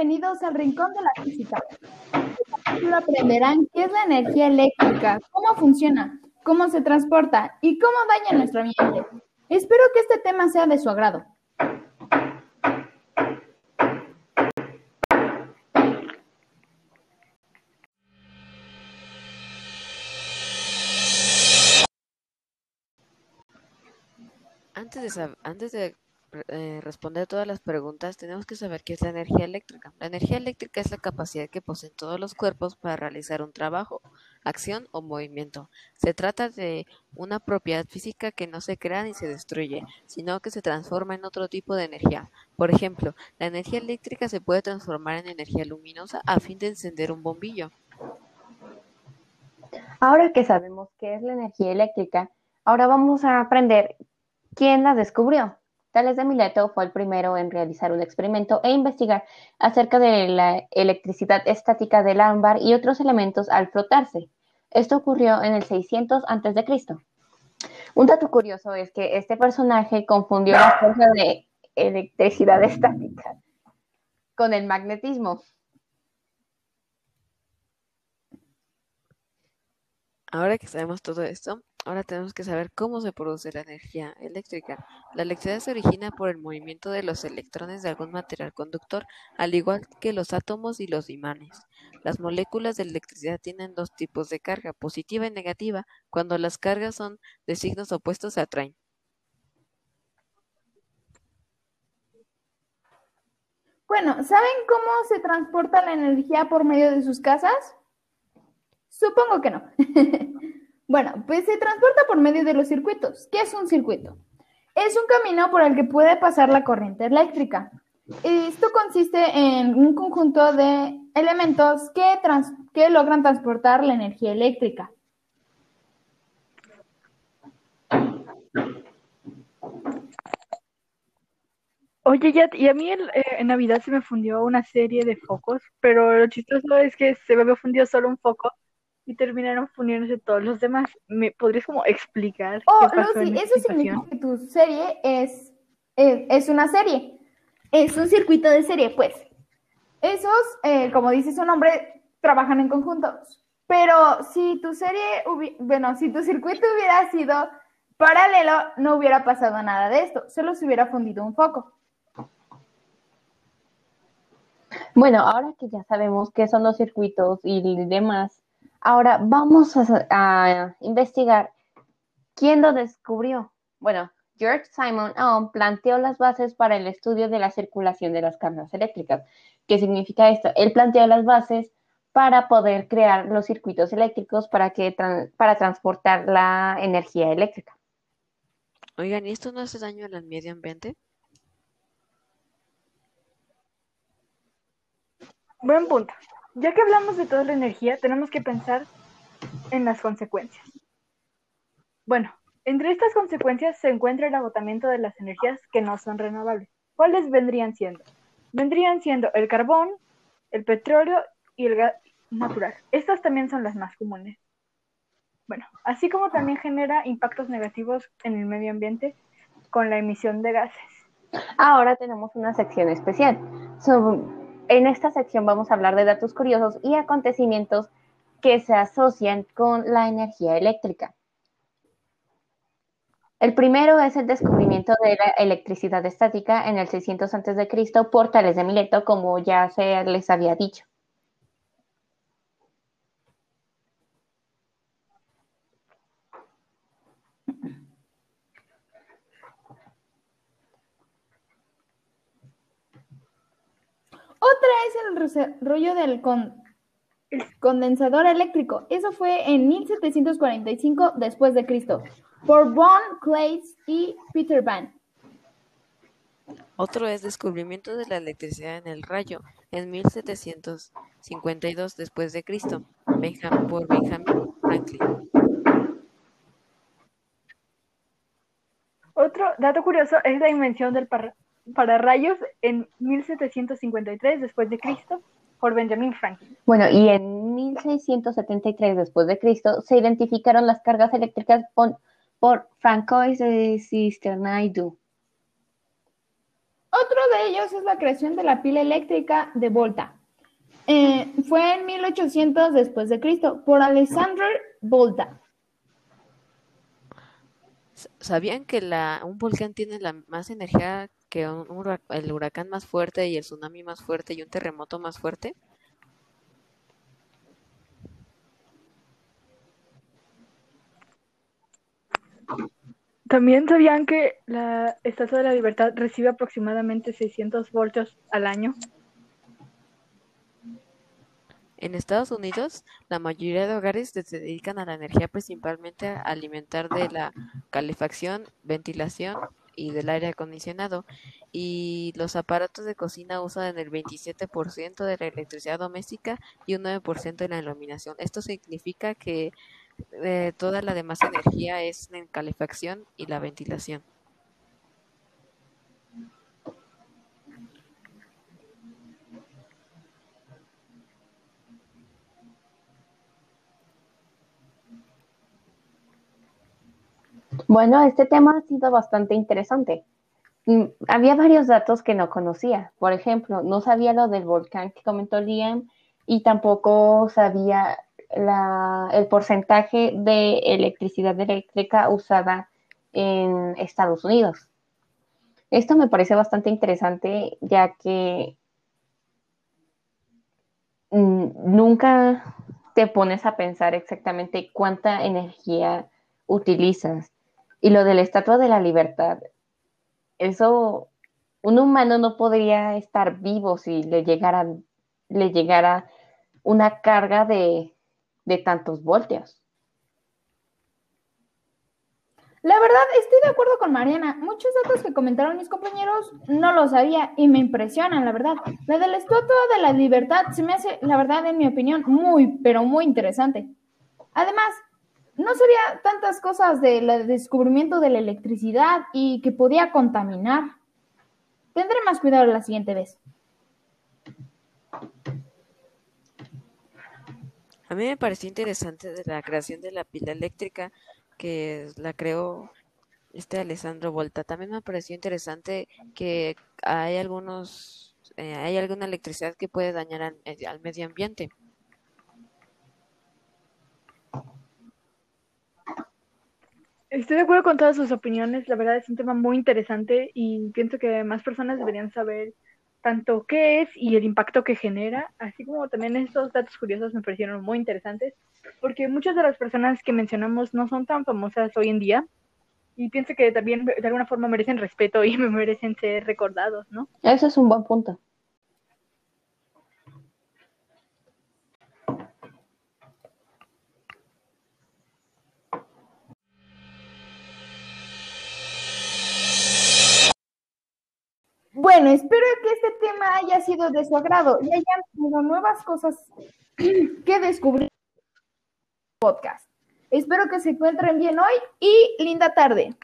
Bienvenidos al Rincón de la Física. aprenderán qué es la energía eléctrica, cómo funciona, cómo se transporta y cómo daña nuestro ambiente. Espero que este tema sea de su agrado. Antes de, antes de eh, responder todas las preguntas, tenemos que saber qué es la energía eléctrica. La energía eléctrica es la capacidad que poseen todos los cuerpos para realizar un trabajo, acción o movimiento. Se trata de una propiedad física que no se crea ni se destruye, sino que se transforma en otro tipo de energía. Por ejemplo, la energía eléctrica se puede transformar en energía luminosa a fin de encender un bombillo. Ahora que sabemos qué es la energía eléctrica, ahora vamos a aprender quién la descubrió. Tales de Mileto fue el primero en realizar un experimento e investigar acerca de la electricidad estática del ámbar y otros elementos al frotarse. Esto ocurrió en el 600 a.C. Un dato curioso es que este personaje confundió la fuerza de electricidad estática con el magnetismo. Ahora que sabemos todo esto, ahora tenemos que saber cómo se produce la energía eléctrica. La electricidad se origina por el movimiento de los electrones de algún material conductor, al igual que los átomos y los imanes. Las moléculas de electricidad tienen dos tipos de carga, positiva y negativa. Cuando las cargas son de signos opuestos se atraen. Bueno, ¿saben cómo se transporta la energía por medio de sus casas? Supongo que no. bueno, pues se transporta por medio de los circuitos. ¿Qué es un circuito? Es un camino por el que puede pasar la corriente eléctrica. Esto consiste en un conjunto de elementos que, que logran transportar la energía eléctrica. Oye, ya, y a mí eh, en, Navidad se me fundió una serie de focos, pero lo chistoso es que se me fundió solo un foco y terminaron fundiéndose todos los demás. ¿Me podrías como explicar? Oh, qué pasó Lucy, eso significa que tu serie es, es, una serie. Es un circuito de serie, pues. Esos, eh, como dice su nombre, trabajan en conjuntos. Pero si tu serie, bueno, si tu circuito hubiera sido paralelo, no hubiera pasado nada de esto. Solo se hubiera fundido un foco. Bueno, ahora que ya sabemos qué son los circuitos y demás, Ahora vamos a, investigar quién lo descubrió. Bueno, George Simon Ohm planteó las bases para el estudio de la circulación de las cargas eléctricas. ¿Qué significa esto? Él planteó las bases para poder crear los circuitos eléctricos para, que, para transportar la energía eléctrica. Oigan, ¿y esto no hace daño al medio ambiente? Buen punto. Ya que hablamos de toda la energía, tenemos que pensar en las consecuencias. Bueno, entre estas consecuencias se encuentra el agotamiento de las energías que no son renovables. ¿Cuáles vendrían siendo? Vendrían siendo el carbón, el petróleo y el gas natural. Estas también son las más comunes. Bueno, así como también genera impactos negativos en el medio ambiente con la emisión de gases. Ahora tenemos una sección especial. En esta sección vamos a hablar de datos curiosos y acontecimientos que se asocian con la energía eléctrica. El primero es el descubrimiento de la electricidad estática en el 600 a.C. por Tales de Mileto, como ya se les había dicho. Es el rollo del condensador eléctrico. Eso fue en 1745 después de Cristo por Von Claes y Peter Van. Otro es descubrimiento de la electricidad en el rayo en 1752 después de Cristo por Benjamin Franklin. Otro dato curioso es la invención del, para rayos en 1753 después de Cristo por Benjamin Franklin. Bueno, y en 1673 después de Cristo se identificaron las cargas eléctricas por, por Francois de Cisternaidu. Otro de ellos es la creación de la pila eléctrica de Volta. Eh, fue en 1800 después de Cristo por Alexander Volta. ¿Sabían que la, un volcán tiene la más energía que un el huracán más fuerte y el tsunami más fuerte y un terremoto más fuerte? También sabían que la Estatua de la Libertad recibe aproximadamente 600 voltios al año. En Estados Unidos, la mayoría de hogares se dedican a la energía principalmente a alimentar de la calefacción, ventilación y del aire acondicionado. Y los aparatos de cocina usan el 27% de la electricidad doméstica y un 9% en la iluminación. Esto significa que eh, toda la demás energía es en calefacción y la ventilación. Bueno, este tema ha sido bastante interesante. Mm, Había varios datos que no conocía. Por ejemplo, no sabía lo del volcán que comentó Liam y tampoco sabía el porcentaje de electricidad eléctrica usada en Estados Unidos. Esto me parece bastante interesante ya que mm, nunca te pones a pensar exactamente cuánta energía utilizas. Y lo de la Estatua de la Libertad, eso, un humano no podría estar vivo si le llegara, le llegara una carga de, de tantos voltios. La verdad, estoy de acuerdo con Mariana. Muchos datos que comentaron mis compañeros no lo sabía y me impresionan, la verdad. La de la Estatua de la Libertad se me hace, la verdad, en mi opinión, muy, pero muy interesante. Además, no sabía tantas cosas del descubrimiento de la electricidad y que podía contaminar. Tendré más cuidado la siguiente vez. A mí me pareció interesante de la creación de la pila eléctrica que la creó este Alessandro Volta. También me pareció interesante que hay algunos, eh, hay alguna electricidad que puede dañar al, al medio ambiente. Estoy de acuerdo con todas sus opiniones. La verdad es un tema muy interesante y pienso que más personas deberían saber tanto qué es y el impacto que genera, así como también estos datos curiosos me parecieron muy interesantes, porque muchas de las personas que mencionamos no son tan famosas hoy en día y pienso que también de alguna forma merecen respeto y me merecen ser recordados, ¿no? Eso es un buen punto. Bueno, espero que este tema haya sido de su agrado y hayan tenido nuevas cosas que descubrir en el podcast. Espero que se encuentren bien hoy y linda tarde.